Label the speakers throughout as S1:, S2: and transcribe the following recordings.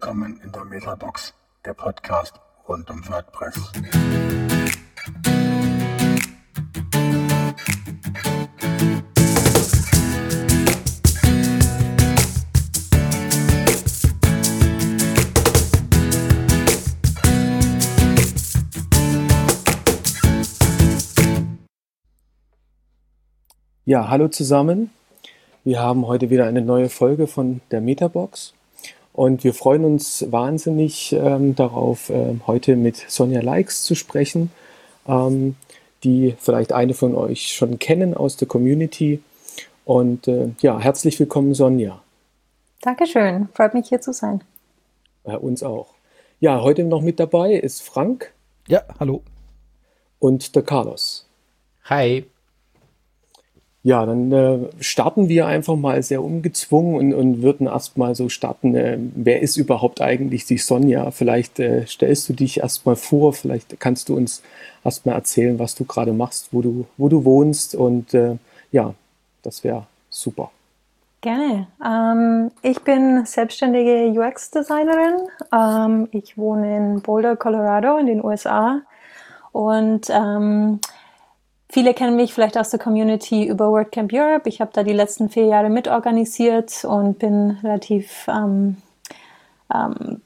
S1: Willkommen in der Metabox, der Podcast rund um WordPress.
S2: Ja, hallo zusammen. Wir haben heute wieder eine neue Folge von der Metabox und wir freuen uns wahnsinnig ähm, darauf, äh, heute mit Sonja Likes zu sprechen, ähm, die vielleicht eine von euch schon kennen aus der Community. Und äh, ja, herzlich willkommen, Sonja.
S3: Dankeschön, freut mich hier zu sein.
S2: Bei uns auch. Ja, heute noch mit dabei ist Frank.
S4: Ja, hallo.
S2: Und der Carlos.
S5: Hi.
S2: Ja, dann äh, starten wir einfach mal sehr ungezwungen und, und würden erstmal so starten. Äh, wer ist überhaupt eigentlich die Sonja? Vielleicht äh, stellst du dich erstmal vor, vielleicht kannst du uns erstmal erzählen, was du gerade machst, wo du, wo du wohnst und äh, ja, das wäre super.
S3: Gerne. Ähm, ich bin selbstständige UX-Designerin. Ähm, ich wohne in Boulder, Colorado in den USA und ähm, Viele kennen mich vielleicht aus der Community über WordCamp Europe. Ich habe da die letzten vier Jahre mitorganisiert und bin relativ ähm, ähm,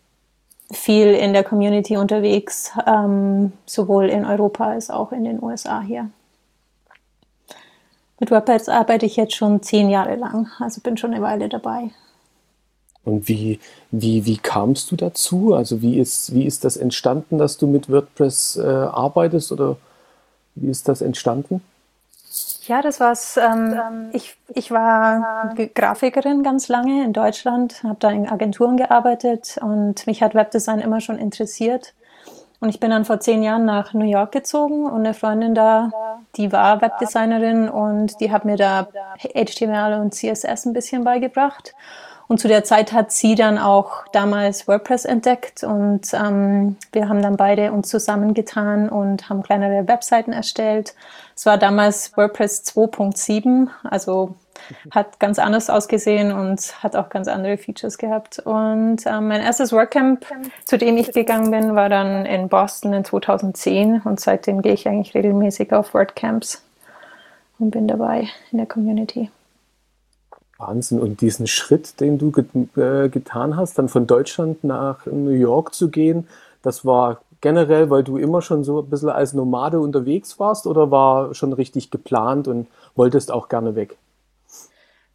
S3: viel in der Community unterwegs, ähm, sowohl in Europa als auch in den USA hier. Mit WordPress arbeite ich jetzt schon zehn Jahre lang, also bin schon eine Weile dabei.
S2: Und wie, wie, wie kamst du dazu? Also wie ist, wie ist das entstanden, dass du mit WordPress äh, arbeitest oder wie ist das entstanden?
S3: Ja, das war's. Ähm, ich, ich war Grafikerin ganz lange in Deutschland, habe da in Agenturen gearbeitet und mich hat Webdesign immer schon interessiert. Und ich bin dann vor zehn Jahren nach New York gezogen und eine Freundin da, die war Webdesignerin und die hat mir da HTML und CSS ein bisschen beigebracht. Und zu der Zeit hat sie dann auch damals WordPress entdeckt und ähm, wir haben dann beide uns zusammengetan und haben kleinere Webseiten erstellt. Es war damals WordPress 2.7, also hat ganz anders ausgesehen und hat auch ganz andere Features gehabt. Und ähm, mein erstes WordCamp, zu dem ich gegangen bin, war dann in Boston in 2010 und seitdem gehe ich eigentlich regelmäßig auf WordCamps und bin dabei in der Community.
S2: Wahnsinn. Und diesen Schritt, den du get äh, getan hast, dann von Deutschland nach New York zu gehen, das war generell, weil du immer schon so ein bisschen als Nomade unterwegs warst oder war schon richtig geplant und wolltest auch gerne weg?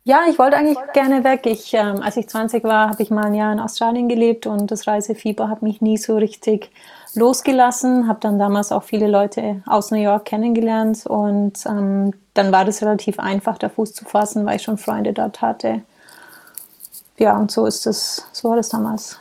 S3: Ja, ich wollte eigentlich gerne weg. Ich, ähm, als ich 20 war, habe ich mal ein Jahr in Australien gelebt und das Reisefieber hat mich nie so richtig losgelassen. Habe dann damals auch viele Leute aus New York kennengelernt und ähm, dann war das relativ einfach, da Fuß zu fassen, weil ich schon Freunde dort hatte. Ja, und so ist das, so war das damals.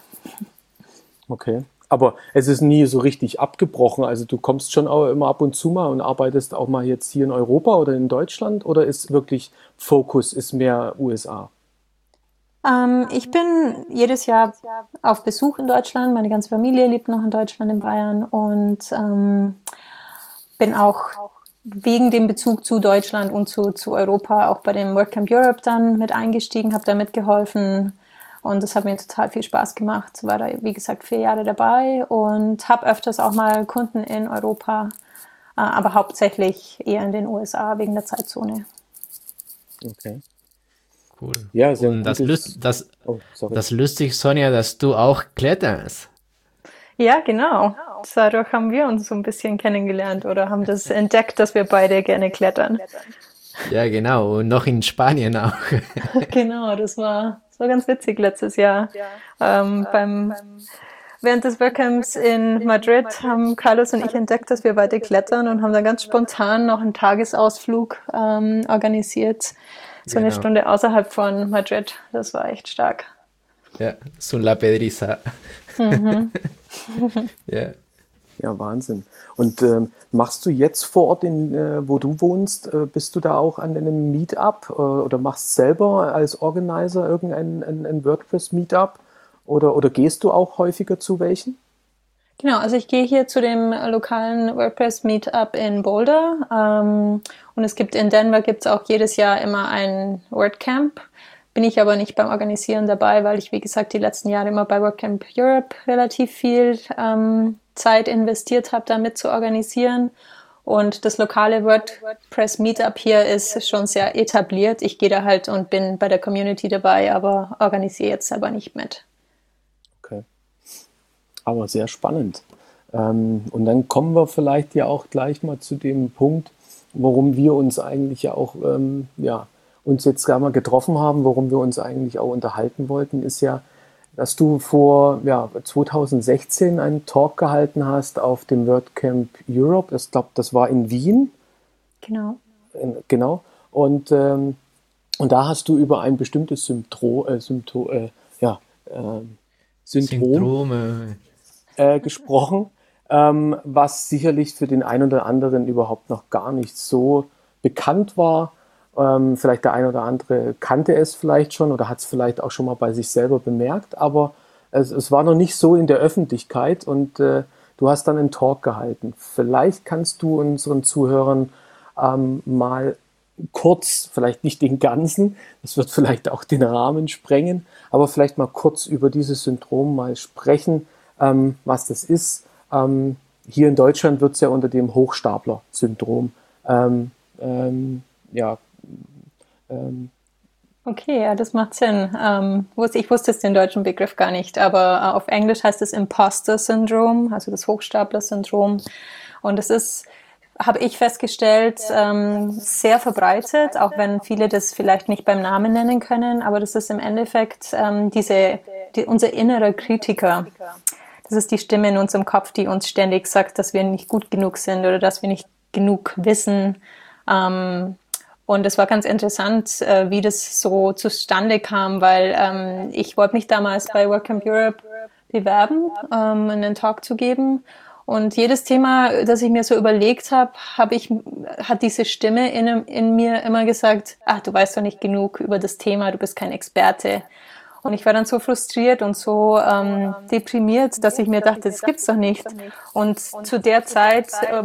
S2: Okay. Aber es ist nie so richtig abgebrochen. Also du kommst schon auch immer ab und zu mal und arbeitest auch mal jetzt hier in Europa oder in Deutschland oder ist wirklich Fokus ist mehr USA?
S3: Ähm, ich bin jedes Jahr auf Besuch in Deutschland. Meine ganze Familie lebt noch in Deutschland, in Bayern und ähm, bin auch wegen dem Bezug zu Deutschland und zu, zu Europa auch bei dem WordCamp Europe dann mit eingestiegen, habe da mitgeholfen und das hat mir total viel Spaß gemacht. War da, wie gesagt, vier Jahre dabei und habe öfters auch mal Kunden in Europa, äh, aber hauptsächlich eher in den USA wegen der Zeitzone.
S5: Okay. Cool. Ja, sehr Und das, Lust, das, oh, das lustig, Sonja, dass du auch kletterst.
S3: Ja, genau. Dadurch haben wir uns so ein bisschen kennengelernt oder haben das entdeckt, dass wir beide gerne klettern.
S5: Ja, genau. Und noch in Spanien auch.
S3: genau, das war, das war ganz witzig letztes Jahr. Ähm, beim, während des Workcamps in Madrid haben Carlos und ich entdeckt, dass wir beide klettern und haben dann ganz spontan noch einen Tagesausflug ähm, organisiert. So genau. eine Stunde außerhalb von Madrid. Das war echt stark.
S5: Ja, so La Pedriza. Mhm.
S2: ja. Ja, Wahnsinn. Und ähm, machst du jetzt vor Ort, in, äh, wo du wohnst, äh, bist du da auch an einem Meetup äh, oder machst selber als Organizer irgendein ein, ein WordPress-Meetup oder, oder gehst du auch häufiger zu welchen?
S3: Genau, also ich gehe hier zu dem lokalen WordPress Meetup in Boulder ähm, und es gibt in Denver gibt es auch jedes Jahr immer ein WordCamp bin ich aber nicht beim Organisieren dabei, weil ich, wie gesagt, die letzten Jahre immer bei WordCamp Europe relativ viel ähm, Zeit investiert habe, damit zu organisieren. Und das lokale WordPress Meetup hier ist schon sehr etabliert. Ich gehe da halt und bin bei der Community dabei, aber organisiere jetzt selber nicht mit.
S2: Okay. Aber sehr spannend. Ähm, und dann kommen wir vielleicht ja auch gleich mal zu dem Punkt, worum wir uns eigentlich ja auch, ähm, ja, uns jetzt gar mal getroffen haben, worum wir uns eigentlich auch unterhalten wollten, ist ja, dass du vor ja, 2016 einen Talk gehalten hast auf dem WordCamp Europe. Ich glaube, das war in Wien.
S3: Genau.
S2: In, genau. Und, ähm, und da hast du über ein bestimmtes Symptro äh, Sympto äh, ja, äh, Syndrom Syndrome. Äh, gesprochen, ähm, was sicherlich für den einen oder anderen überhaupt noch gar nicht so bekannt war. Ähm, vielleicht der eine oder andere kannte es vielleicht schon oder hat es vielleicht auch schon mal bei sich selber bemerkt, aber es, es war noch nicht so in der Öffentlichkeit und äh, du hast dann einen Talk gehalten. Vielleicht kannst du unseren Zuhörern ähm, mal kurz, vielleicht nicht den ganzen, das wird vielleicht auch den Rahmen sprengen, aber vielleicht mal kurz über dieses Syndrom mal sprechen, ähm, was das ist. Ähm, hier in Deutschland wird es ja unter dem Hochstapler-Syndrom ähm, ähm, ja,
S3: ähm, Okay, ja, das macht Sinn. Ähm, ich wusste jetzt den deutschen Begriff gar nicht, aber äh, auf Englisch heißt es Imposter-Syndrom, also das Hochstapler-Syndrom. Und es ist, habe ich festgestellt, ähm, sehr verbreitet, auch wenn viele das vielleicht nicht beim Namen nennen können, aber das ist im Endeffekt ähm, diese, die, unser innerer Kritiker. Das ist die Stimme in unserem Kopf, die uns ständig sagt, dass wir nicht gut genug sind oder dass wir nicht genug wissen. Ähm, und es war ganz interessant, äh, wie das so zustande kam, weil ähm, ich wollte mich damals bei WordCamp Europe bewerben, ähm, einen Talk zu geben. Und jedes Thema, das ich mir so überlegt habe, habe ich, hat diese Stimme in, in mir immer gesagt, ach, du weißt doch nicht genug über das Thema, du bist kein Experte. Und ich war dann so frustriert und so ähm, deprimiert, dass ich mir dachte, das gibt's doch nicht. Und zu der Zeit äh,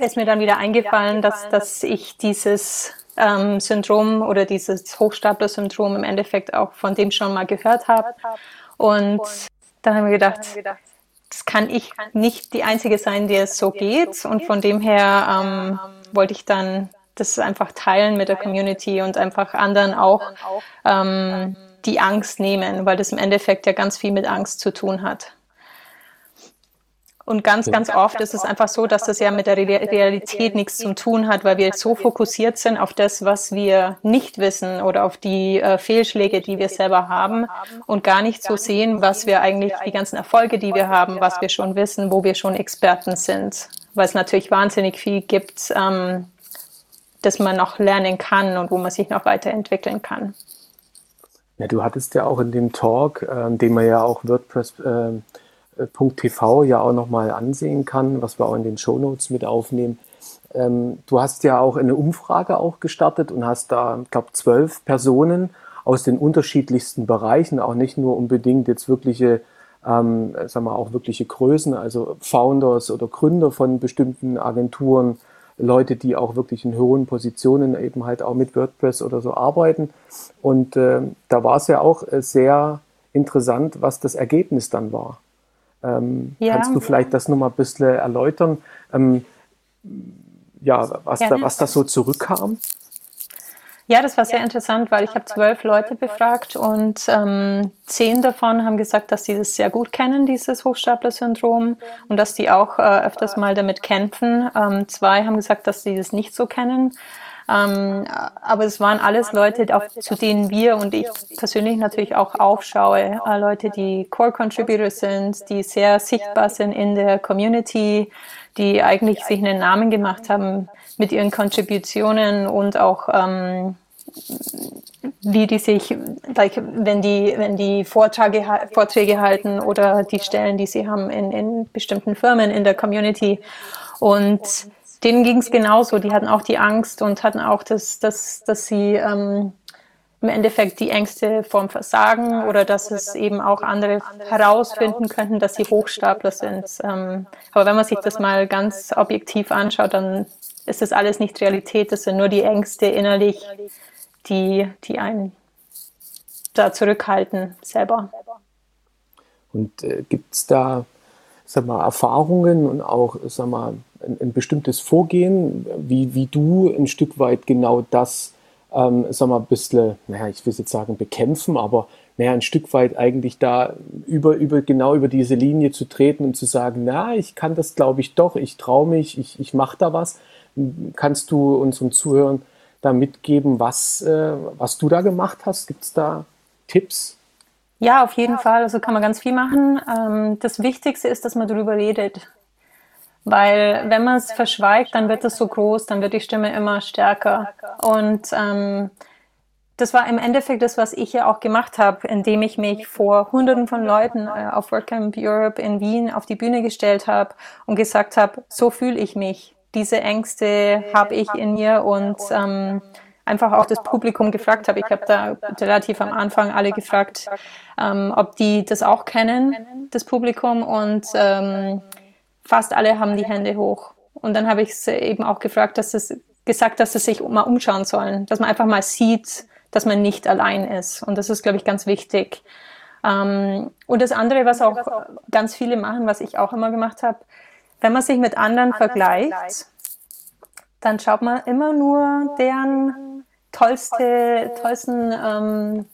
S3: ist mir dann wieder eingefallen, dass, dass ich dieses ähm, Syndrom oder dieses Hochstapler-Syndrom im Endeffekt auch von dem schon mal gehört habe. Und dann haben wir gedacht, das kann ich nicht die Einzige sein, die es so geht. Und von dem her ähm, wollte ich dann das einfach teilen mit der Community und einfach anderen auch ähm, die Angst nehmen, weil das im Endeffekt ja ganz viel mit Angst zu tun hat. Und ganz, ganz oft ist es einfach so, dass das ja mit der Realität nichts zu tun hat, weil wir so fokussiert sind auf das, was wir nicht wissen oder auf die äh, Fehlschläge, die wir selber haben und gar nicht so sehen, was wir eigentlich, die ganzen Erfolge, die wir haben, was wir schon wissen, wo wir schon Experten sind. Weil es natürlich wahnsinnig viel gibt, ähm, das man noch lernen kann und wo man sich noch weiterentwickeln kann.
S2: Ja, du hattest ja auch in dem Talk, äh, den man ja auch WordPress äh, TV ja auch nochmal ansehen kann, was wir auch in den Shownotes mit aufnehmen. Ähm, du hast ja auch eine Umfrage auch gestartet und hast da, ich glaube, zwölf Personen aus den unterschiedlichsten Bereichen, auch nicht nur unbedingt jetzt wirkliche, ähm, sagen wir auch wirkliche Größen, also Founders oder Gründer von bestimmten Agenturen, Leute, die auch wirklich in hohen Positionen eben halt auch mit WordPress oder so arbeiten. Und äh, da war es ja auch äh, sehr interessant, was das Ergebnis dann war. Ähm, ja. Kannst du vielleicht das nochmal ein bisschen erläutern? Ähm, ja, was, da, was da so zurückkam?
S3: Ja, das war sehr interessant, weil ich habe zwölf Leute befragt und ähm, zehn davon haben gesagt, dass sie das sehr gut kennen, dieses Hochstapler-Syndrom und dass die auch äh, öfters mal damit kämpfen. Ähm, zwei haben gesagt, dass sie das nicht so kennen. Ähm, aber es waren alles Leute, zu denen wir und ich persönlich natürlich auch aufschaue. Äh, Leute, die Core Contributor sind, die sehr sichtbar sind in der Community, die eigentlich sich einen Namen gemacht haben mit ihren Kontributionen und auch ähm, wie die sich, like, wenn die, wenn die Vorträge, Vorträge halten oder die Stellen, die sie haben in, in bestimmten Firmen in der Community. Und denen ging es genauso. Die hatten auch die Angst und hatten auch das, das dass sie ähm, im Endeffekt die Ängste vorm Versagen oder dass es eben auch andere herausfinden könnten, dass sie Hochstapler sind. Ähm, aber wenn man sich das mal ganz objektiv anschaut, dann ist das alles nicht Realität. Das sind nur die Ängste innerlich, die, die einen da zurückhalten selber.
S2: Und äh, gibt es da sag mal, Erfahrungen und auch sag mal, ein, ein, bestimmtes Vorgehen, wie, wie du ein Stück weit genau das, ähm, sag mal, ein bisschen, naja, ich will jetzt sagen bekämpfen, aber naja, ein Stück weit eigentlich da über, über, genau über diese Linie zu treten und zu sagen, na, ich kann das glaube ich doch, ich traue mich, ich, ich mache da was. Kannst du unseren Zuhörern da mitgeben, was, äh, was du da gemacht hast? Gibt es da Tipps?
S3: Ja, auf jeden Fall. Also kann man ganz viel machen. Ähm, das Wichtigste ist, dass man darüber redet. Weil wenn man es verschweigt, dann wird es so groß, dann wird die Stimme immer stärker. Und ähm, das war im Endeffekt das, was ich ja auch gemacht habe, indem ich mich vor Hunderten von Leuten äh, auf WordCamp Europe in Wien auf die Bühne gestellt habe und gesagt habe, so fühle ich mich. Diese Ängste habe ich in mir und ähm, einfach auch das Publikum gefragt habe. Ich habe da relativ am Anfang alle gefragt, ähm, ob die das auch kennen, das Publikum. Und ähm, fast alle haben die Hände hoch. Und dann habe ich es eben auch gefragt, dass es gesagt, dass sie sich mal umschauen sollen, dass man einfach mal sieht, dass man nicht allein ist. Und das ist, glaube ich, ganz wichtig. Ähm, und das andere, was auch ganz viele machen, was ich auch immer gemacht habe, wenn man sich mit anderen vergleicht, dann schaut man immer nur deren tollste, tollsten ähm,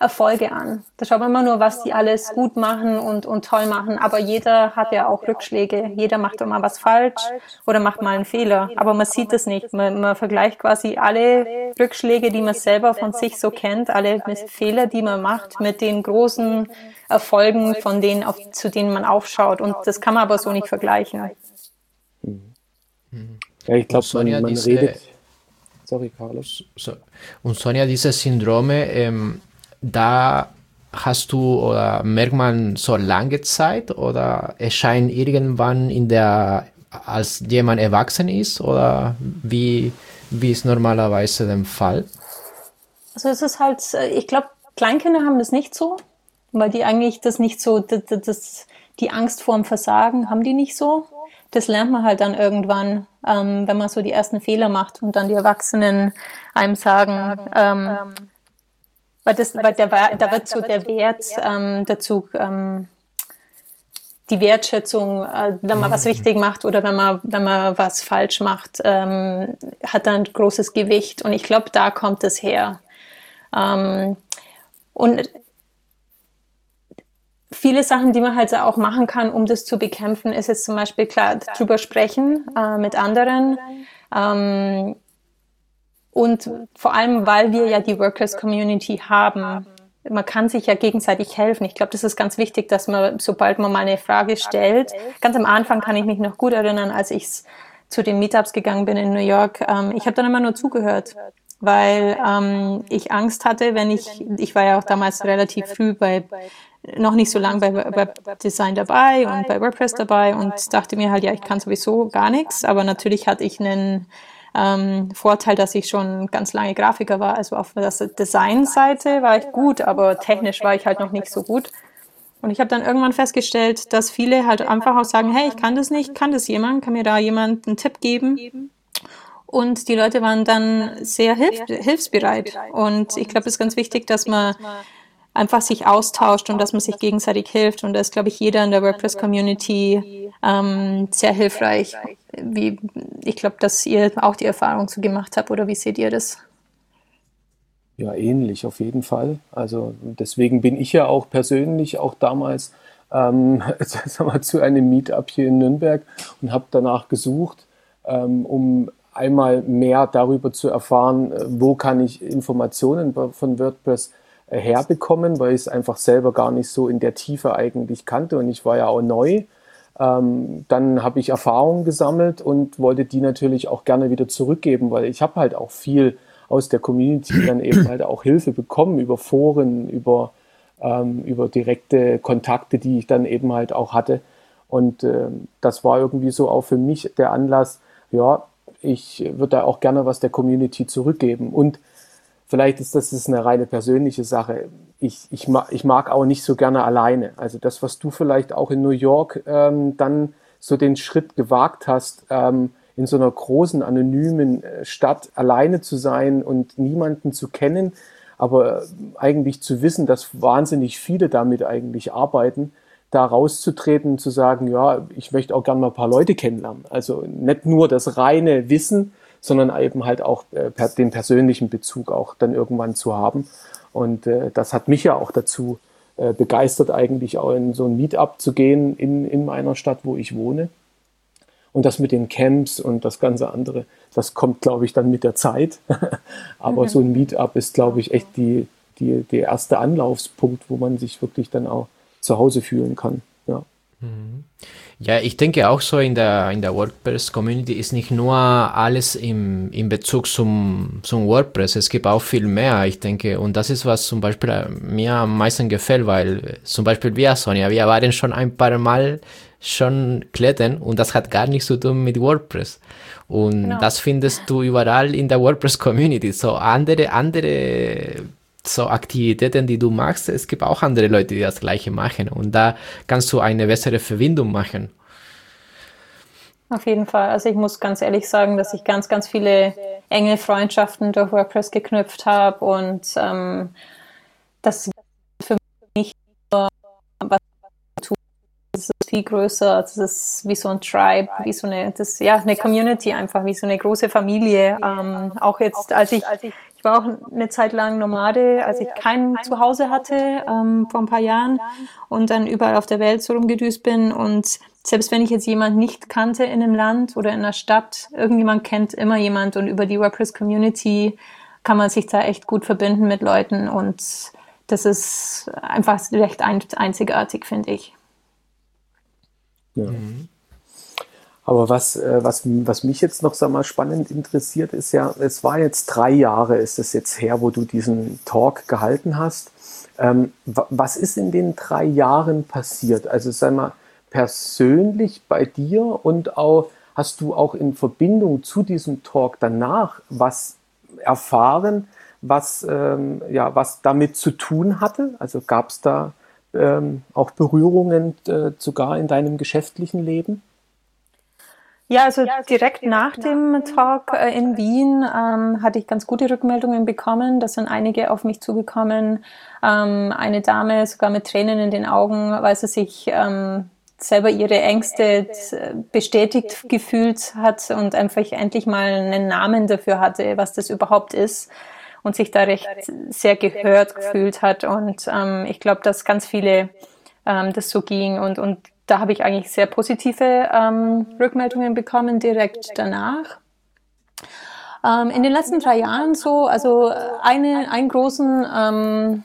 S3: Erfolge an. Da schaut man immer nur, was die alles gut machen und, und toll machen. Aber jeder hat ja auch Rückschläge. Jeder macht immer was falsch oder macht mal einen Fehler. Aber man sieht das nicht. Man, man vergleicht quasi alle Rückschläge, die man selber von sich so kennt, alle Fehler, die man macht, mit den großen Erfolgen, von denen, auf, zu denen man aufschaut. Und das kann man aber so nicht vergleichen.
S2: Ja, ich glaube, man, man redet. Sorry, Carlos.
S5: Und Sonja, diese Syndrome, ähm, da hast du oder merkt man so lange Zeit oder erscheint irgendwann in der, als jemand erwachsen ist oder wie, wie ist normalerweise der Fall?
S3: Also es ist halt, ich glaube, Kleinkinder haben das nicht so, weil die eigentlich das nicht so, das, das, die Angst vor dem Versagen haben die nicht so. Das lernt man halt dann irgendwann, ähm, wenn man so die ersten Fehler macht und dann die Erwachsenen einem sagen, ähm, weil, das, weil der, da wird so der Wert ähm, dazu, ähm, die Wertschätzung, äh, wenn man was mhm. richtig macht oder wenn man, wenn man was falsch macht, ähm, hat dann ein großes Gewicht. Und ich glaube, da kommt es her. Ähm, und viele Sachen, die man halt auch machen kann, um das zu bekämpfen, ist jetzt zum Beispiel klar drüber sprechen äh, mit anderen. Ähm, und vor allem, weil wir ja die Workers Community haben, man kann sich ja gegenseitig helfen. Ich glaube, das ist ganz wichtig, dass man, sobald man mal eine Frage stellt, ganz am Anfang kann ich mich noch gut erinnern, als ich zu den Meetups gegangen bin in New York, ähm, ich habe dann immer nur zugehört, weil ähm, ich Angst hatte, wenn ich, ich war ja auch damals relativ früh bei, noch nicht so lange bei Web Design dabei und bei WordPress dabei und dachte mir halt, ja, ich kann sowieso gar nichts, aber natürlich hatte ich einen ähm, Vorteil, dass ich schon ganz lange Grafiker war. Also auf der Designseite war ich gut, aber technisch war ich halt noch nicht so gut. Und ich habe dann irgendwann festgestellt, dass viele halt einfach auch sagen, hey, ich kann das nicht, kann das jemand, kann mir da jemand einen Tipp geben? Und die Leute waren dann sehr hilf hilfsbereit. Und ich glaube, es ist ganz wichtig, dass man einfach sich austauscht und dass man sich gegenseitig hilft. Und da ist, glaube ich, jeder in der WordPress-Community ähm, sehr hilfreich. Wie, ich glaube, dass ihr auch die Erfahrung zu gemacht habt, oder wie seht ihr das?
S2: Ja, ähnlich auf jeden Fall. Also deswegen bin ich ja auch persönlich auch damals ähm, zu einem Meetup hier in Nürnberg und habe danach gesucht, ähm, um einmal mehr darüber zu erfahren, äh, wo kann ich Informationen von WordPress herbekommen, weil ich es einfach selber gar nicht so in der Tiefe eigentlich kannte und ich war ja auch neu. Ähm, dann habe ich Erfahrungen gesammelt und wollte die natürlich auch gerne wieder zurückgeben, weil ich habe halt auch viel aus der Community dann eben halt auch Hilfe bekommen über Foren, über, ähm, über direkte Kontakte, die ich dann eben halt auch hatte. Und äh, das war irgendwie so auch für mich der Anlass, ja, ich würde da auch gerne was der Community zurückgeben. Und Vielleicht ist das ist eine reine persönliche Sache. Ich, ich, mag, ich mag auch nicht so gerne alleine. Also das, was du vielleicht auch in New York ähm, dann so den Schritt gewagt hast, ähm, in so einer großen, anonymen äh, Stadt alleine zu sein und niemanden zu kennen, aber eigentlich zu wissen, dass wahnsinnig viele damit eigentlich arbeiten, da rauszutreten und zu sagen, ja, ich möchte auch gerne mal ein paar Leute kennenlernen. Also nicht nur das reine Wissen, sondern eben halt auch äh, per, den persönlichen Bezug auch dann irgendwann zu haben. Und äh, das hat mich ja auch dazu äh, begeistert, eigentlich auch in so ein Meetup zu gehen in, in meiner Stadt, wo ich wohne. Und das mit den Camps und das ganze andere, das kommt, glaube ich, dann mit der Zeit. Aber mhm. so ein Meetup ist, glaube ich, echt die, die, der erste Anlaufspunkt, wo man sich wirklich dann auch zu Hause fühlen kann. Ja.
S5: Mhm. Ja, ich denke auch so in der, in der WordPress-Community ist nicht nur alles im, in Bezug zum, zum WordPress, es gibt auch viel mehr, ich denke. Und das ist, was zum Beispiel mir am meisten gefällt, weil zum Beispiel wir, Sonja, wir waren schon ein paar Mal schon klettern und das hat gar nichts zu tun mit WordPress. Und genau. das findest du überall in der WordPress-Community. So andere, andere so Aktivitäten, die du machst, es gibt auch andere Leute, die das gleiche machen. Und da kannst du eine bessere Verbindung machen.
S3: Auf jeden Fall. Also ich muss ganz ehrlich sagen, dass ich ganz, ganz viele enge Freundschaften durch WordPress geknüpft habe und ähm, das für mich was das ist viel größer, das ist wie so ein Tribe, wie so eine, das, ja, eine Community einfach, wie so eine große Familie. Ähm, auch jetzt, als ich war auch eine Zeit lang Nomade, als ich kein Zuhause hatte, ähm, vor ein paar Jahren und dann überall auf der Welt so rumgedüst bin und selbst wenn ich jetzt jemand nicht kannte in einem Land oder in einer Stadt, irgendjemand kennt immer jemand und über die WordPress Community kann man sich da echt gut verbinden mit Leuten und das ist einfach recht einzigartig, finde ich.
S2: Ja. Mhm. Aber was, äh, was, was mich jetzt noch sag mal, spannend interessiert, ist ja, es war jetzt drei Jahre, ist es jetzt her, wo du diesen Talk gehalten hast. Ähm, was ist in den drei Jahren passiert? Also sag mal, persönlich bei dir und auch hast du auch in Verbindung zu diesem Talk danach was erfahren, was, ähm, ja, was damit zu tun hatte? Also gab es da ähm, auch Berührungen äh, sogar in deinem geschäftlichen Leben?
S3: Ja, also direkt nach dem Talk äh, in Wien ähm, hatte ich ganz gute Rückmeldungen bekommen. Da sind einige auf mich zugekommen. Ähm, eine Dame sogar mit Tränen in den Augen, weil sie sich ähm, selber ihre Ängste bestätigt gefühlt hat und einfach endlich mal einen Namen dafür hatte, was das überhaupt ist und sich da recht sehr gehört gefühlt hat. Und ähm, ich glaube, dass ganz viele ähm, das so ging. Und, und da habe ich eigentlich sehr positive ähm, Rückmeldungen bekommen direkt danach. Ähm, in den letzten drei Jahren so, also eine, einen großen, ähm,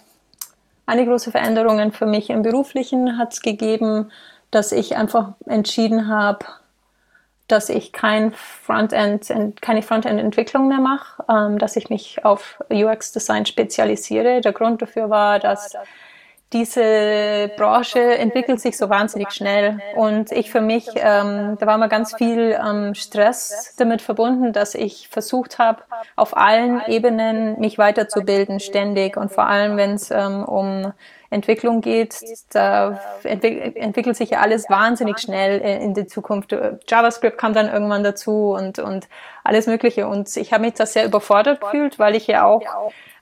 S3: eine große Veränderung für mich im Beruflichen hat es gegeben, dass ich einfach entschieden habe, dass ich kein Frontend, keine Frontend-Entwicklung mehr mache, ähm, dass ich mich auf UX-Design spezialisiere. Der Grund dafür war, dass diese Branche entwickelt sich so wahnsinnig schnell und ich für mich, ähm, da war mal ganz viel ähm, Stress damit verbunden, dass ich versucht habe, auf allen Ebenen mich weiterzubilden ständig und vor allem, wenn es ähm, um Entwicklung geht, da entwick entwickelt sich ja alles wahnsinnig schnell in die Zukunft. JavaScript kam dann irgendwann dazu und, und alles Mögliche. Und ich habe mich da sehr überfordert gefühlt, weil ich ja auch,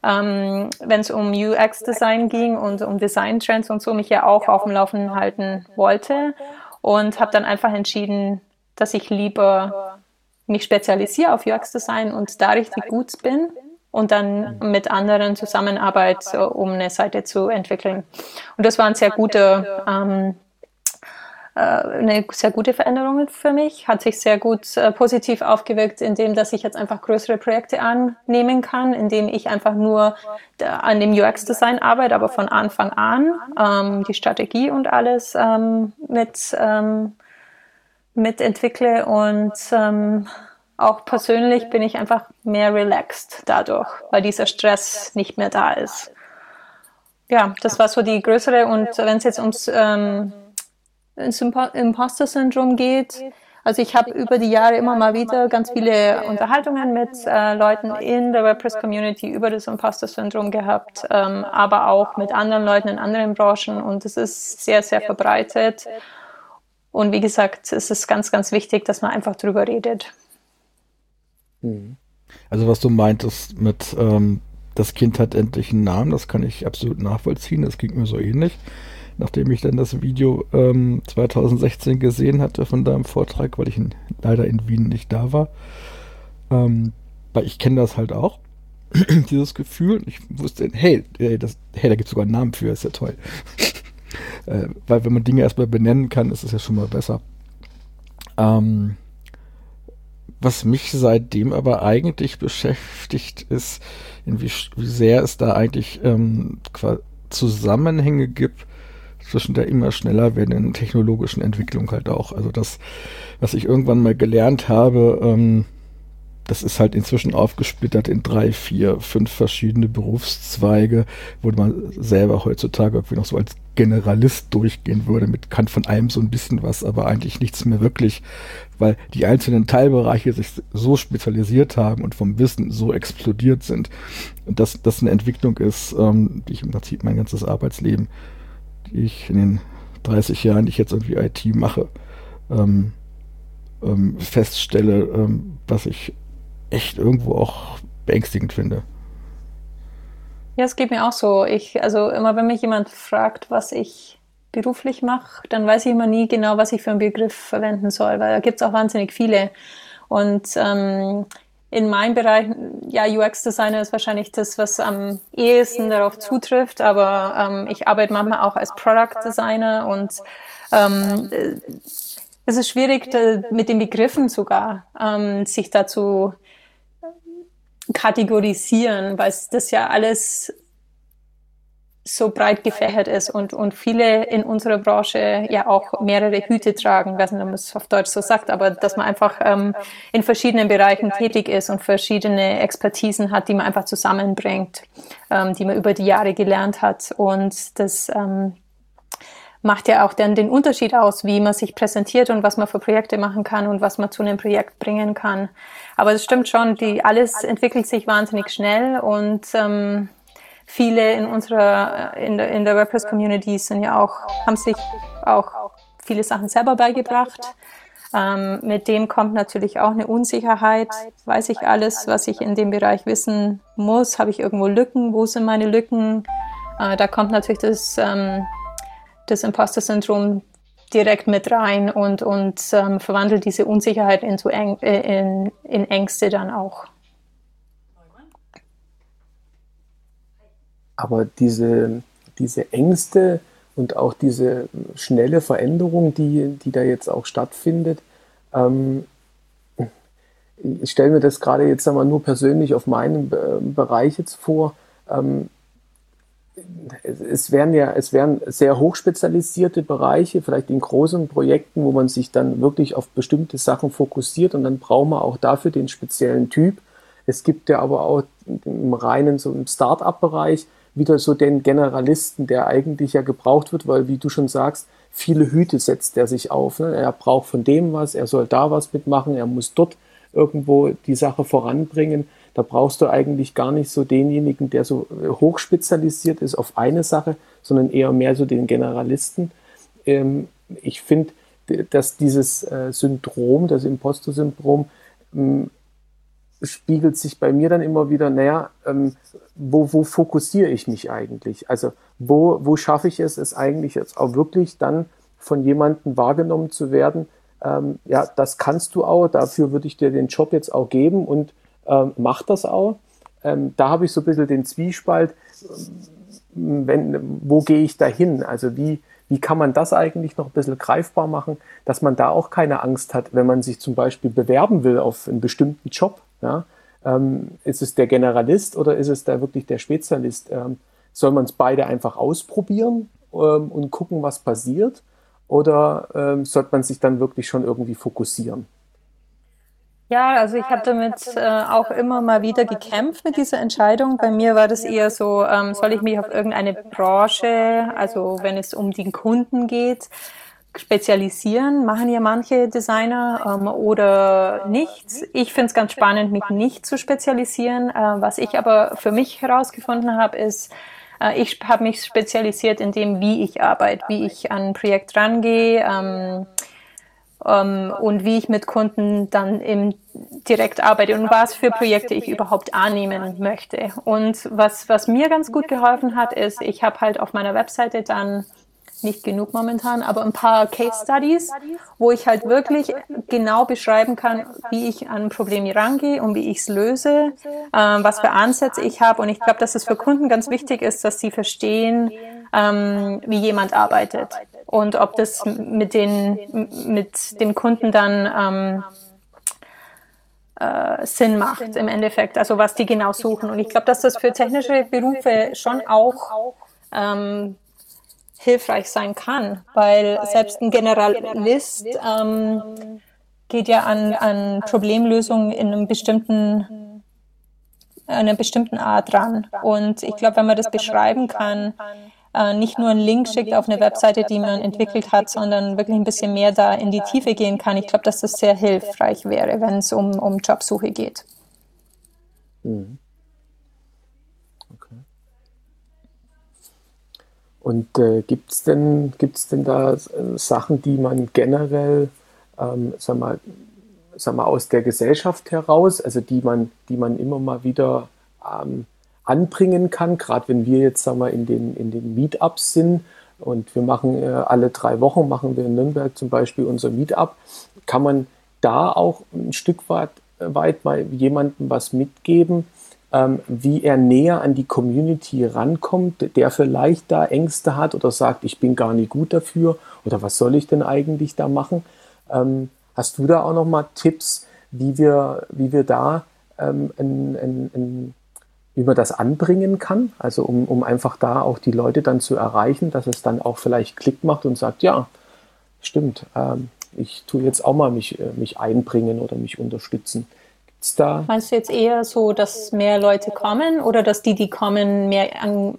S3: ähm, wenn es um UX-Design ging und um Design-Trends und so, mich ja auch auf dem Laufenden halten wollte. Und habe dann einfach entschieden, dass ich lieber mich spezialisiere auf UX-Design und da richtig gut bin und dann mit anderen Zusammenarbeit, um eine Seite zu entwickeln. Und das war ein sehr gute, ähm, äh, eine sehr gute Veränderung für mich, hat sich sehr gut äh, positiv aufgewirkt, indem dass ich jetzt einfach größere Projekte annehmen kann, indem ich einfach nur an dem UX-Design arbeite, aber von Anfang an ähm, die Strategie und alles ähm, mit, ähm, mit entwickle und ähm, auch persönlich bin ich einfach mehr relaxed dadurch, weil dieser Stress nicht mehr da ist. Ja, das war so die größere. Und wenn es jetzt ums, ähm, Imposter-Syndrom geht, also ich habe über die Jahre immer mal wieder ganz viele Unterhaltungen mit äh, Leuten in der WordPress-Community über das Imposter-Syndrom gehabt, ähm, aber auch mit anderen Leuten in anderen Branchen und es ist sehr, sehr verbreitet. Und wie gesagt, es ist ganz, ganz wichtig, dass man einfach drüber redet.
S4: Mhm. Also was du meintest mit ähm, das Kind hat endlich einen Namen, das kann ich absolut nachvollziehen. Das ging mir so ähnlich. Nachdem ich dann das Video ähm, 2016 gesehen hatte von deinem Vortrag, weil ich in, leider in Wien nicht da war. Ähm, weil ich kenne das halt auch, dieses Gefühl. Ich wusste, hey, das, hey da gibt es sogar einen Namen für, ist ja toll. äh, weil wenn man Dinge erstmal benennen kann, ist es ja schon mal besser. Ähm, was mich seitdem aber eigentlich beschäftigt, ist, wie sehr es da eigentlich ähm, Zusammenhänge gibt zwischen der immer schneller werdenden technologischen Entwicklung halt auch. Also das, was ich irgendwann mal gelernt habe, ähm, das ist halt inzwischen aufgesplittert in drei, vier, fünf verschiedene Berufszweige, wo man selber heutzutage irgendwie noch so als Generalist durchgehen würde, mit kann von allem so ein bisschen was, aber eigentlich nichts mehr wirklich, weil die einzelnen Teilbereiche sich so spezialisiert haben und vom Wissen so explodiert sind, dass das eine Entwicklung ist, ähm, die ich im Prinzip mein ganzes Arbeitsleben, ich in den 30 Jahren, die ich jetzt irgendwie IT mache, ähm, ähm, feststelle, ähm, was ich echt irgendwo auch beängstigend finde.
S3: Ja, es geht mir auch so. Ich, also immer wenn mich jemand fragt, was ich beruflich mache, dann weiß ich immer nie genau, was ich für einen Begriff verwenden soll, weil da gibt es auch wahnsinnig viele. Und ähm, in meinem Bereich, ja, UX-Designer ist wahrscheinlich das, was am ehesten darauf zutrifft, aber ähm, ich arbeite manchmal auch als Product Designer und ähm, es ist schwierig, mit den Begriffen sogar ähm, sich dazu kategorisieren, weil das ja alles so breit gefächert ist und, und viele in unserer Branche ja auch mehrere Hüte tragen, ich weiß nicht, ob man es auf Deutsch so sagt, aber dass man einfach ähm, in verschiedenen Bereichen tätig ist und verschiedene Expertisen hat, die man einfach zusammenbringt, ähm, die man über die Jahre gelernt hat. Und das ähm, macht ja auch dann den Unterschied aus, wie man sich präsentiert und was man für Projekte machen kann und was man zu einem Projekt bringen kann. Aber es stimmt schon, die alles entwickelt sich wahnsinnig schnell und ähm, viele in unserer in der, in der WordPress Community sind ja auch haben sich auch viele Sachen selber beigebracht. Ähm, mit dem kommt natürlich auch eine Unsicherheit. Weiß ich alles, was ich in dem Bereich wissen muss? Habe ich irgendwo Lücken? Wo sind meine Lücken? Äh, da kommt natürlich das ähm, das Imposter-Syndrom direkt mit rein und, und ähm, verwandelt diese Unsicherheit in, Eng, äh, in, in Ängste dann auch.
S2: Aber diese, diese Ängste und auch diese schnelle Veränderung, die, die da jetzt auch stattfindet, ähm, ich stelle mir das gerade jetzt einmal nur persönlich auf meinen Bereich jetzt vor. Ähm, es werden ja, es werden sehr hochspezialisierte Bereiche, vielleicht in großen Projekten, wo man sich dann wirklich auf bestimmte Sachen fokussiert und dann braucht man auch dafür den speziellen Typ. Es gibt ja aber auch im reinen so im Start-up-Bereich wieder so den Generalisten, der eigentlich ja gebraucht wird, weil wie du schon sagst, viele Hüte setzt er sich auf. Ne? Er braucht von dem was, er soll da was mitmachen, er muss dort irgendwo die Sache voranbringen. Da brauchst du eigentlich gar nicht so denjenigen, der so äh, hochspezialisiert ist auf eine Sache, sondern eher mehr so den Generalisten. Ähm, ich finde, dass dieses äh, Syndrom, das Imposter-Syndrom, spiegelt sich bei mir dann immer wieder, naja, ähm, wo, wo fokussiere ich mich eigentlich? Also wo, wo schaffe ich es, es eigentlich jetzt auch wirklich dann von jemandem wahrgenommen zu werden? Ähm, ja, das kannst du auch, dafür würde ich dir den Job jetzt auch geben und ähm, macht das auch. Ähm, da habe ich so ein bisschen den Zwiespalt, ähm, wenn, wo gehe ich da hin? Also wie, wie kann man das eigentlich noch ein bisschen greifbar machen, dass man da auch keine Angst hat, wenn man sich zum Beispiel bewerben will auf einen bestimmten Job? Ja? Ähm, ist es der Generalist oder ist es da wirklich der Spezialist? Ähm, soll man es beide einfach ausprobieren ähm, und gucken, was passiert? Oder ähm, sollte man sich dann wirklich schon irgendwie fokussieren?
S3: Ja, also ich habe damit äh, auch immer mal wieder gekämpft mit dieser Entscheidung. Bei mir war das eher so, ähm, soll ich mich auf irgendeine Branche, also wenn es um den Kunden geht, spezialisieren? Machen ja manche Designer ähm, oder nicht. Ich finde es ganz spannend, mich nicht zu spezialisieren. Äh, was ich aber für mich herausgefunden habe, ist, äh, ich habe mich spezialisiert in dem, wie ich arbeite, wie ich an ein Projekt rangehe. Ähm, ähm, und wie ich mit Kunden dann eben direkt arbeite und was für Projekte ich überhaupt annehmen möchte. Und was, was mir ganz gut geholfen hat, ist, ich habe halt auf meiner Webseite dann nicht genug momentan, aber ein paar Case Studies, wo ich halt wirklich genau beschreiben kann, wie ich an ein Problem rangehe und wie ich es löse, ähm, was für Ansätze ich habe. Und ich glaube, dass es für Kunden ganz wichtig ist, dass sie verstehen, ähm, wie jemand arbeitet und ob das mit den, mit dem Kunden dann ähm, äh, Sinn macht im Endeffekt, also was die genau suchen. Und ich glaube, dass das für technische Berufe schon auch ähm, hilfreich sein kann, weil selbst ein Generalist ähm, geht ja an, an Problemlösungen in einem bestimmten einer bestimmten Art ran. Und ich glaube, wenn man das beschreiben kann, äh, nicht nur einen Link schickt auf eine Webseite, die man entwickelt hat, sondern wirklich ein bisschen mehr da in die Tiefe gehen kann. Ich glaube, dass das sehr hilfreich wäre, wenn es um, um Jobsuche geht. Mhm.
S2: Und äh, gibt es denn, gibt's denn da äh, Sachen, die man generell, ähm, sag mal, sag mal, aus der Gesellschaft heraus, also die man, die man immer mal wieder ähm, anbringen kann, gerade wenn wir jetzt sagen wir, in den, in den Meetups sind und wir machen äh, alle drei Wochen, machen wir in Nürnberg zum Beispiel unser Meetup, kann man da auch ein Stück weit, weit mal jemandem was mitgeben, wie er näher an die Community rankommt, der vielleicht da Ängste hat oder sagt, ich bin gar nicht gut dafür oder was soll ich denn eigentlich da machen? Ähm, hast du da auch noch mal Tipps, wie wir, wie wir da ähm, ein, ein, ein wie man das anbringen kann, also um, um einfach da auch die Leute dann zu erreichen, dass es dann auch vielleicht Klick macht und sagt, ja, stimmt, ähm, ich tue jetzt auch mal mich, äh, mich einbringen oder mich unterstützen.
S3: Da? Meinst du jetzt eher so, dass mehr Leute kommen oder dass die, die kommen, mehr,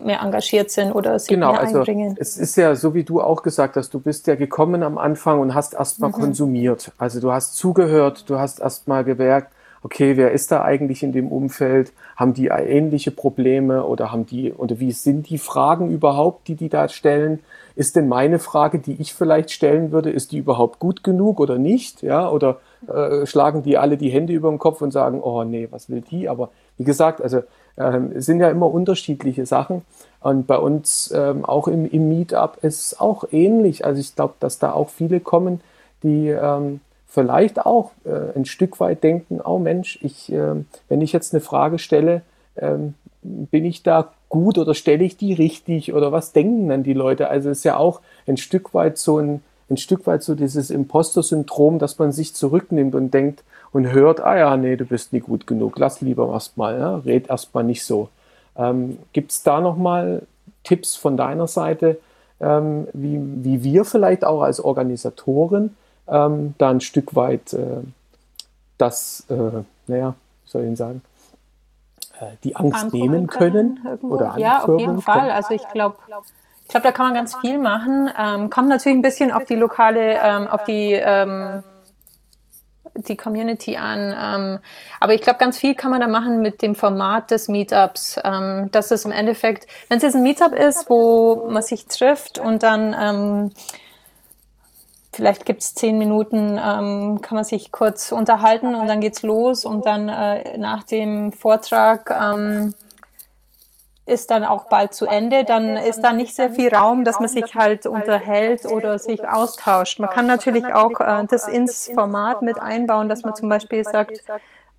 S3: mehr engagiert sind oder sich
S2: genau,
S3: mehr
S2: also einbringen? Es ist ja so, wie du auch gesagt hast, du bist ja gekommen am Anfang und hast erstmal mhm. konsumiert. Also du hast zugehört, du hast erstmal gewerkt, okay, wer ist da eigentlich in dem Umfeld? Haben die ähnliche Probleme oder haben die, oder wie sind die Fragen überhaupt, die die da stellen? Ist denn meine Frage, die ich vielleicht stellen würde, ist die überhaupt gut genug oder nicht? Ja, oder äh, schlagen die alle die Hände über den Kopf und sagen, oh nee, was will die? Aber wie gesagt, also ähm, es sind ja immer unterschiedliche Sachen. Und bei uns ähm, auch im, im Meetup ist es auch ähnlich. Also ich glaube, dass da auch viele kommen, die ähm, vielleicht auch äh, ein Stück weit denken, oh Mensch, ich, äh, wenn ich jetzt eine Frage stelle, ähm, bin ich da gut oder stelle ich die richtig oder was denken dann die Leute? Also es ist ja auch ein Stück weit so ein, ein Stück weit so dieses Imposter-Syndrom, dass man sich zurücknimmt und denkt und hört, ah ja, nee, du bist nie gut genug, lass lieber erstmal, ja, red erstmal nicht so. Ähm, Gibt es da nochmal Tipps von deiner Seite, ähm, wie, wie wir vielleicht auch als Organisatoren ähm, da ein Stück weit äh, das, äh, naja, wie soll ich denn sagen, äh, die Angst Ankurbeln nehmen können. können
S3: oder ja, auf jeden Fall. Also ich glaube, ich glaube, da kann man ganz viel machen. Ähm, kommt natürlich ein bisschen auf die lokale, ähm, auf die ähm, die Community an. Ähm, aber ich glaube, ganz viel kann man da machen mit dem Format des Meetups. Ähm, dass es im Endeffekt, wenn es jetzt ein Meetup ist, wo man sich trifft und dann ähm, vielleicht gibt's zehn Minuten, ähm, kann man sich kurz unterhalten und dann geht's los und dann äh, nach dem Vortrag ähm, ist dann auch bald zu Ende, dann ist da nicht sehr viel Raum, dass man sich halt unterhält oder sich austauscht. Man kann natürlich auch äh, das ins Format mit einbauen, dass man zum Beispiel sagt,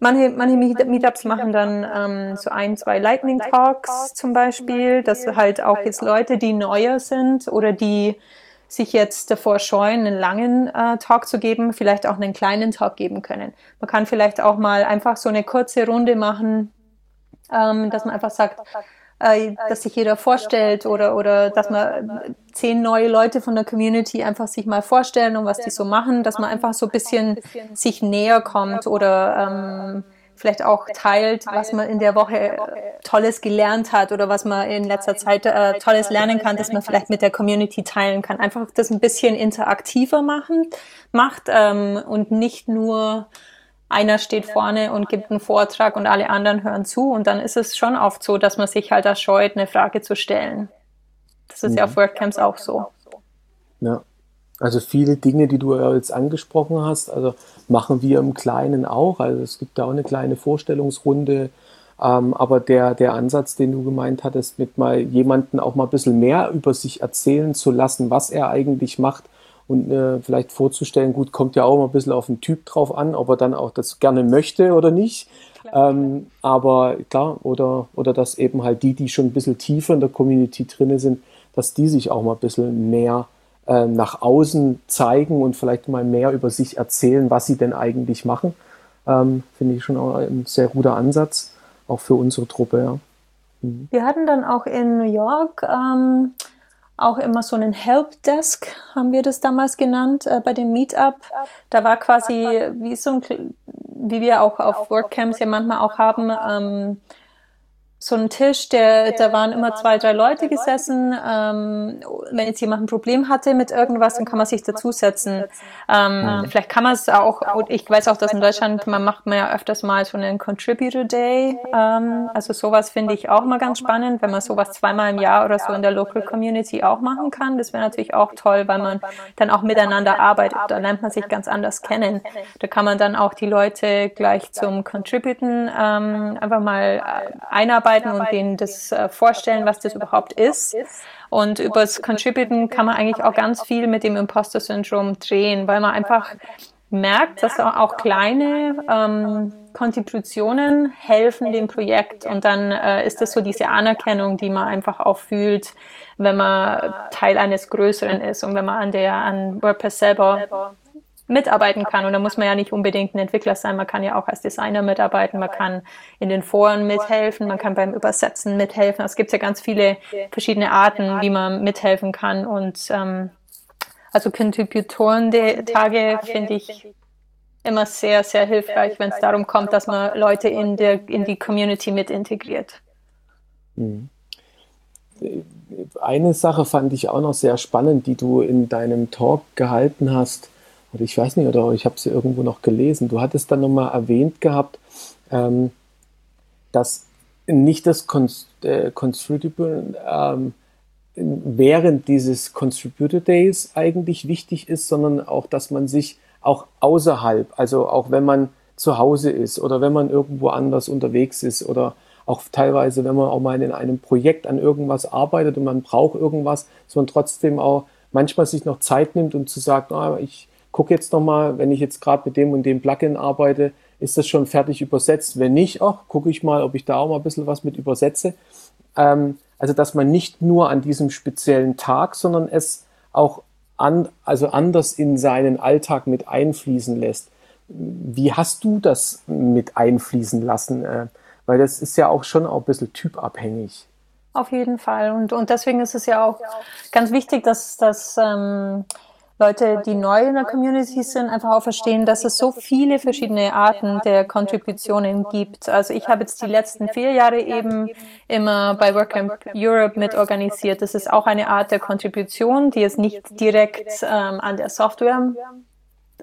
S3: Manche, manche Meetups machen dann ähm, so ein, zwei Lightning Talks zum Beispiel, dass halt auch jetzt Leute, die neuer sind oder die sich jetzt davor scheuen, einen langen äh, Talk zu geben, vielleicht auch einen kleinen Talk geben können. Man kann vielleicht auch mal einfach so eine kurze Runde machen, ähm, dass man einfach sagt, äh, dass sich jeder vorstellt oder, oder dass man zehn neue Leute von der Community einfach sich mal vorstellen und was die so machen, dass man einfach so ein bisschen sich näher kommt oder ähm, vielleicht auch teilt, was man in der Woche Tolles gelernt hat oder was man in letzter Zeit äh, Tolles lernen kann, dass man vielleicht mit der Community teilen kann. Einfach das ein bisschen interaktiver machen, macht ähm, und nicht nur einer steht vorne und gibt einen Vortrag und alle anderen hören zu. Und dann ist es schon oft so, dass man sich halt da scheut, eine Frage zu stellen. Das ist ja, ja auf WordCamps auch so.
S2: Ja. Also viele Dinge, die du jetzt angesprochen hast, also machen wir im Kleinen auch. Also es gibt da auch eine kleine Vorstellungsrunde. Ähm, aber der, der Ansatz, den du gemeint hattest, mit mal jemanden auch mal ein bisschen mehr über sich erzählen zu lassen, was er eigentlich macht und äh, vielleicht vorzustellen, gut, kommt ja auch mal ein bisschen auf den Typ drauf an, ob er dann auch das gerne möchte oder nicht. Ähm, aber klar, oder, oder dass eben halt die, die schon ein bisschen tiefer in der Community drin sind, dass die sich auch mal ein bisschen mehr äh, nach außen zeigen und vielleicht mal mehr über sich erzählen, was sie denn eigentlich machen. Ähm, Finde ich schon auch ein sehr guter Ansatz, auch für unsere Truppe. Ja.
S3: Mhm. Wir hatten dann auch in New York ähm, auch immer so einen Helpdesk, haben wir das damals genannt, äh, bei dem Meetup. Da war quasi wie so ein, wie wir auch auf Workcamps ja manchmal auch haben, ähm, so ein Tisch, der, da waren immer zwei, drei Leute gesessen. Ähm, wenn jetzt jemand ein Problem hatte mit irgendwas, dann kann man sich dazusetzen. Ähm, mhm. Vielleicht kann man es auch, ich weiß auch, dass in Deutschland, man macht man ja öfters mal so einen Contributor Day. Ähm, also sowas finde ich auch mal ganz spannend, wenn man sowas zweimal im Jahr oder so in der Local Community auch machen kann. Das wäre natürlich auch toll, weil man dann auch miteinander arbeitet. Da lernt man sich ganz anders kennen. Da kann man dann auch die Leute gleich zum Contributen ähm, einfach mal einarbeiten arbeiten und denen das äh, vorstellen, was das überhaupt ist. Und übers Contributen kann man eigentlich auch ganz viel mit dem Imposter-Syndrom drehen, weil man einfach merkt, dass auch kleine ähm, Kontributionen helfen dem Projekt und dann äh, ist das so diese Anerkennung, die man einfach auch fühlt, wenn man Teil eines Größeren ist und wenn man an der an WordPress selber mitarbeiten kann. Und da muss man ja nicht unbedingt ein Entwickler sein, man kann ja auch als Designer mitarbeiten, man kann in den Foren mithelfen, man kann beim Übersetzen mithelfen. Es gibt ja ganz viele verschiedene Arten, wie man mithelfen kann. Und ähm, also Contributoren-Tage finde ich immer sehr, sehr hilfreich, wenn es darum kommt, dass man Leute in, der, in die Community mit integriert.
S2: Mhm. Eine Sache fand ich auch noch sehr spannend, die du in deinem Talk gehalten hast oder ich weiß nicht, oder ich habe sie irgendwo noch gelesen. Du hattest dann nochmal erwähnt gehabt, ähm, dass nicht das Const äh, Contributable ähm, während dieses Contributor Days eigentlich wichtig ist, sondern auch, dass man sich auch außerhalb, also auch wenn man zu Hause ist oder wenn man irgendwo anders unterwegs ist oder auch teilweise, wenn man auch mal in einem Projekt an irgendwas arbeitet und man braucht irgendwas, dass man trotzdem auch manchmal sich noch Zeit nimmt und zu sagen, ah, ich gucke jetzt nochmal, wenn ich jetzt gerade mit dem und dem Plugin arbeite, ist das schon fertig übersetzt? Wenn nicht, ach, gucke ich mal, ob ich da auch mal ein bisschen was mit übersetze. Ähm, also, dass man nicht nur an diesem speziellen Tag, sondern es auch an, also anders in seinen Alltag mit einfließen lässt. Wie hast du das mit einfließen lassen? Äh, weil das ist ja auch schon auch ein bisschen typabhängig.
S3: Auf jeden Fall. Und, und deswegen ist es ja auch ganz wichtig, dass, dass ähm, Leute, die neu in der Community sind, einfach auch verstehen, dass es so viele verschiedene Arten der Kontributionen gibt. Also ich habe jetzt die letzten vier Jahre eben immer bei WordCamp Europe mit organisiert. Das ist auch eine Art der Kontribution, die es nicht direkt ähm, an der Software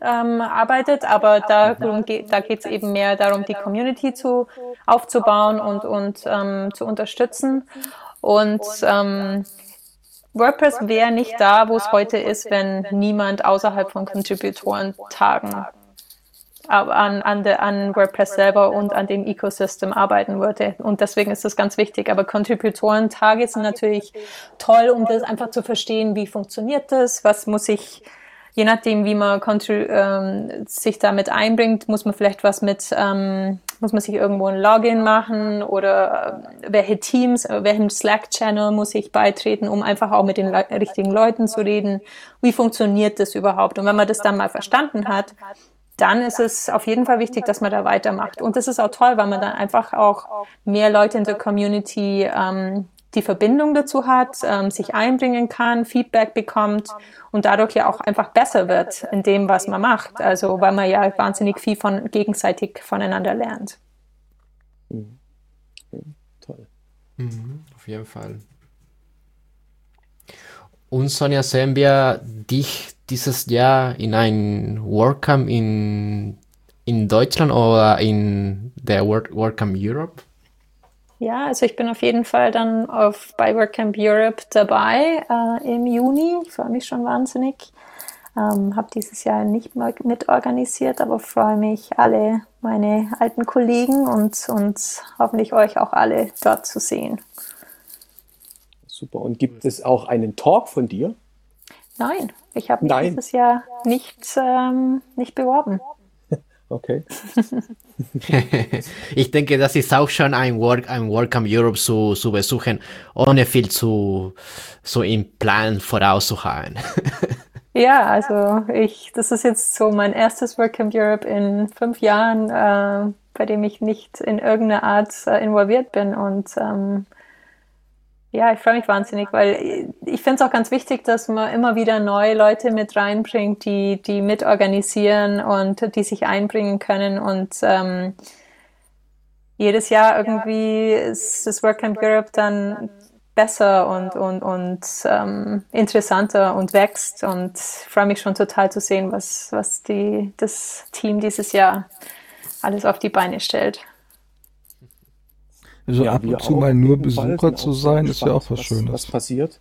S3: ähm, arbeitet, aber darum geht, da geht es eben mehr darum, die Community zu aufzubauen und, und ähm, zu unterstützen. Und ähm, WordPress wäre nicht da, wo es heute ist, wenn niemand außerhalb von Contributoren-Tagen an, an, de, an WordPress selber und an dem Ecosystem arbeiten würde. Und deswegen ist das ganz wichtig. Aber Contributoren-Tage sind natürlich toll, um das einfach zu verstehen, wie funktioniert das, was muss ich je nachdem, wie man ähm, sich damit einbringt, muss man vielleicht was mit, ähm, muss man sich irgendwo ein Login machen oder äh, welche Teams, äh, welchem Slack-Channel muss ich beitreten, um einfach auch mit den Le richtigen Leuten zu reden. Wie funktioniert das überhaupt? Und wenn man das dann mal verstanden hat, dann ist es auf jeden Fall wichtig, dass man da weitermacht. Und das ist auch toll, weil man dann einfach auch mehr Leute in der Community ähm, die Verbindung dazu hat, ähm, sich einbringen kann, Feedback bekommt und dadurch ja auch einfach besser wird in dem, was man macht. Also weil man ja wahnsinnig viel von gegenseitig voneinander lernt.
S2: Mhm. Toll.
S5: Mhm, auf jeden Fall. Und Sonja, sehen wir dich dieses Jahr in ein WordCamp in, in Deutschland oder in der WordCamp Europe?
S3: Ja, also ich bin auf jeden Fall dann auf bei WordCamp Europe dabei äh, im Juni. Ich freue mich schon wahnsinnig. Ähm, habe dieses Jahr nicht mitorganisiert, aber freue mich, alle meine alten Kollegen und, und hoffentlich euch auch alle dort zu sehen.
S2: Super. Und gibt es auch einen Talk von dir?
S3: Nein, ich habe mich Nein. dieses Jahr nicht, ähm, nicht beworben.
S2: Okay.
S5: ich denke, das ist auch schon ein Work, ein Welcome Europe zu, zu besuchen, ohne viel zu so im Plan vorauszuhaben.
S3: ja, also ich, das ist jetzt so mein erstes Welcome Europe in fünf Jahren, äh, bei dem ich nicht in irgendeiner Art äh, involviert bin und ähm, ja, ich freue mich wahnsinnig, weil ich finde es auch ganz wichtig, dass man immer wieder neue Leute mit reinbringt, die, die mitorganisieren und die sich einbringen können. Und ähm, jedes Jahr irgendwie ist das WordCamp Europe dann besser und, und, und ähm, interessanter und wächst. Und freue mich schon total zu sehen, was, was die, das Team dieses Jahr alles auf die Beine stellt.
S4: Also ja, ab und zu mal nur Besucher zu sein, ist ja auch was, was Schönes.
S2: Was passiert.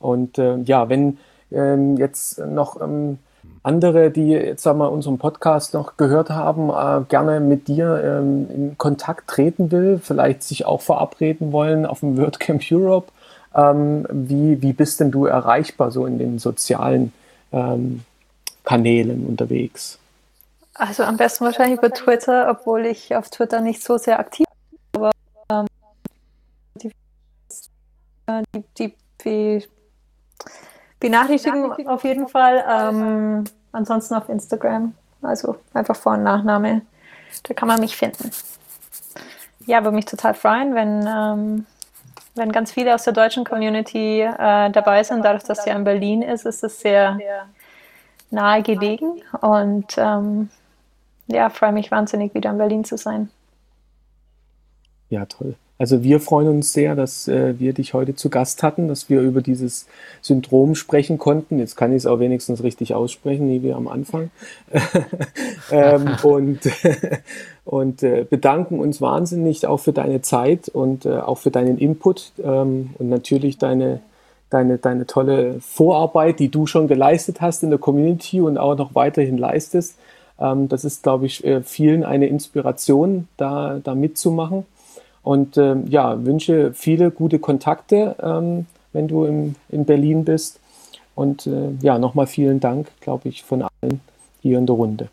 S2: Und äh, ja, wenn ähm, jetzt noch ähm, andere, die jetzt sagen wir unseren Podcast noch gehört haben, äh, gerne mit dir ähm, in Kontakt treten will, vielleicht sich auch verabreden wollen auf dem WordCamp Europe, ähm, wie, wie bist denn du erreichbar so in den sozialen ähm, Kanälen unterwegs?
S3: Also am besten wahrscheinlich über Twitter, obwohl ich auf Twitter nicht so sehr aktiv die, die, die benachrichtigen auf jeden Fall. Ähm, ansonsten auf Instagram. Also einfach Vor- und Nachname. Da kann man mich finden. Ja, würde mich total freuen, wenn, ähm, wenn ganz viele aus der deutschen Community äh, dabei sind. Dadurch, dass sie ja in Berlin ist, ist es sehr nahe gelegen. Und ähm, ja, freue mich wahnsinnig, wieder in Berlin zu sein.
S2: Ja, toll. Also wir freuen uns sehr, dass äh, wir dich heute zu Gast hatten, dass wir über dieses Syndrom sprechen konnten. Jetzt kann ich es auch wenigstens richtig aussprechen, wie wir am Anfang. ähm, und und äh, bedanken uns wahnsinnig auch für deine Zeit und äh, auch für deinen Input ähm, und natürlich deine, deine, deine tolle Vorarbeit, die du schon geleistet hast in der Community und auch noch weiterhin leistest. Ähm, das ist, glaube ich, äh, vielen eine Inspiration, da, da mitzumachen. Und ähm, ja, wünsche viele gute Kontakte, ähm, wenn du im, in Berlin bist. Und äh, ja, nochmal vielen Dank, glaube ich, von allen hier in der Runde.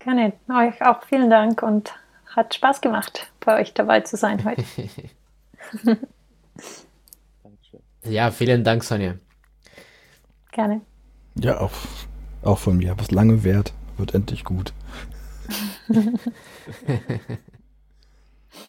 S3: Gerne, euch auch vielen Dank und hat Spaß gemacht, bei euch dabei zu sein heute.
S5: ja, vielen Dank, Sonja.
S3: Gerne.
S4: Ja, auch, auch von mir. Was lange währt, wird endlich gut.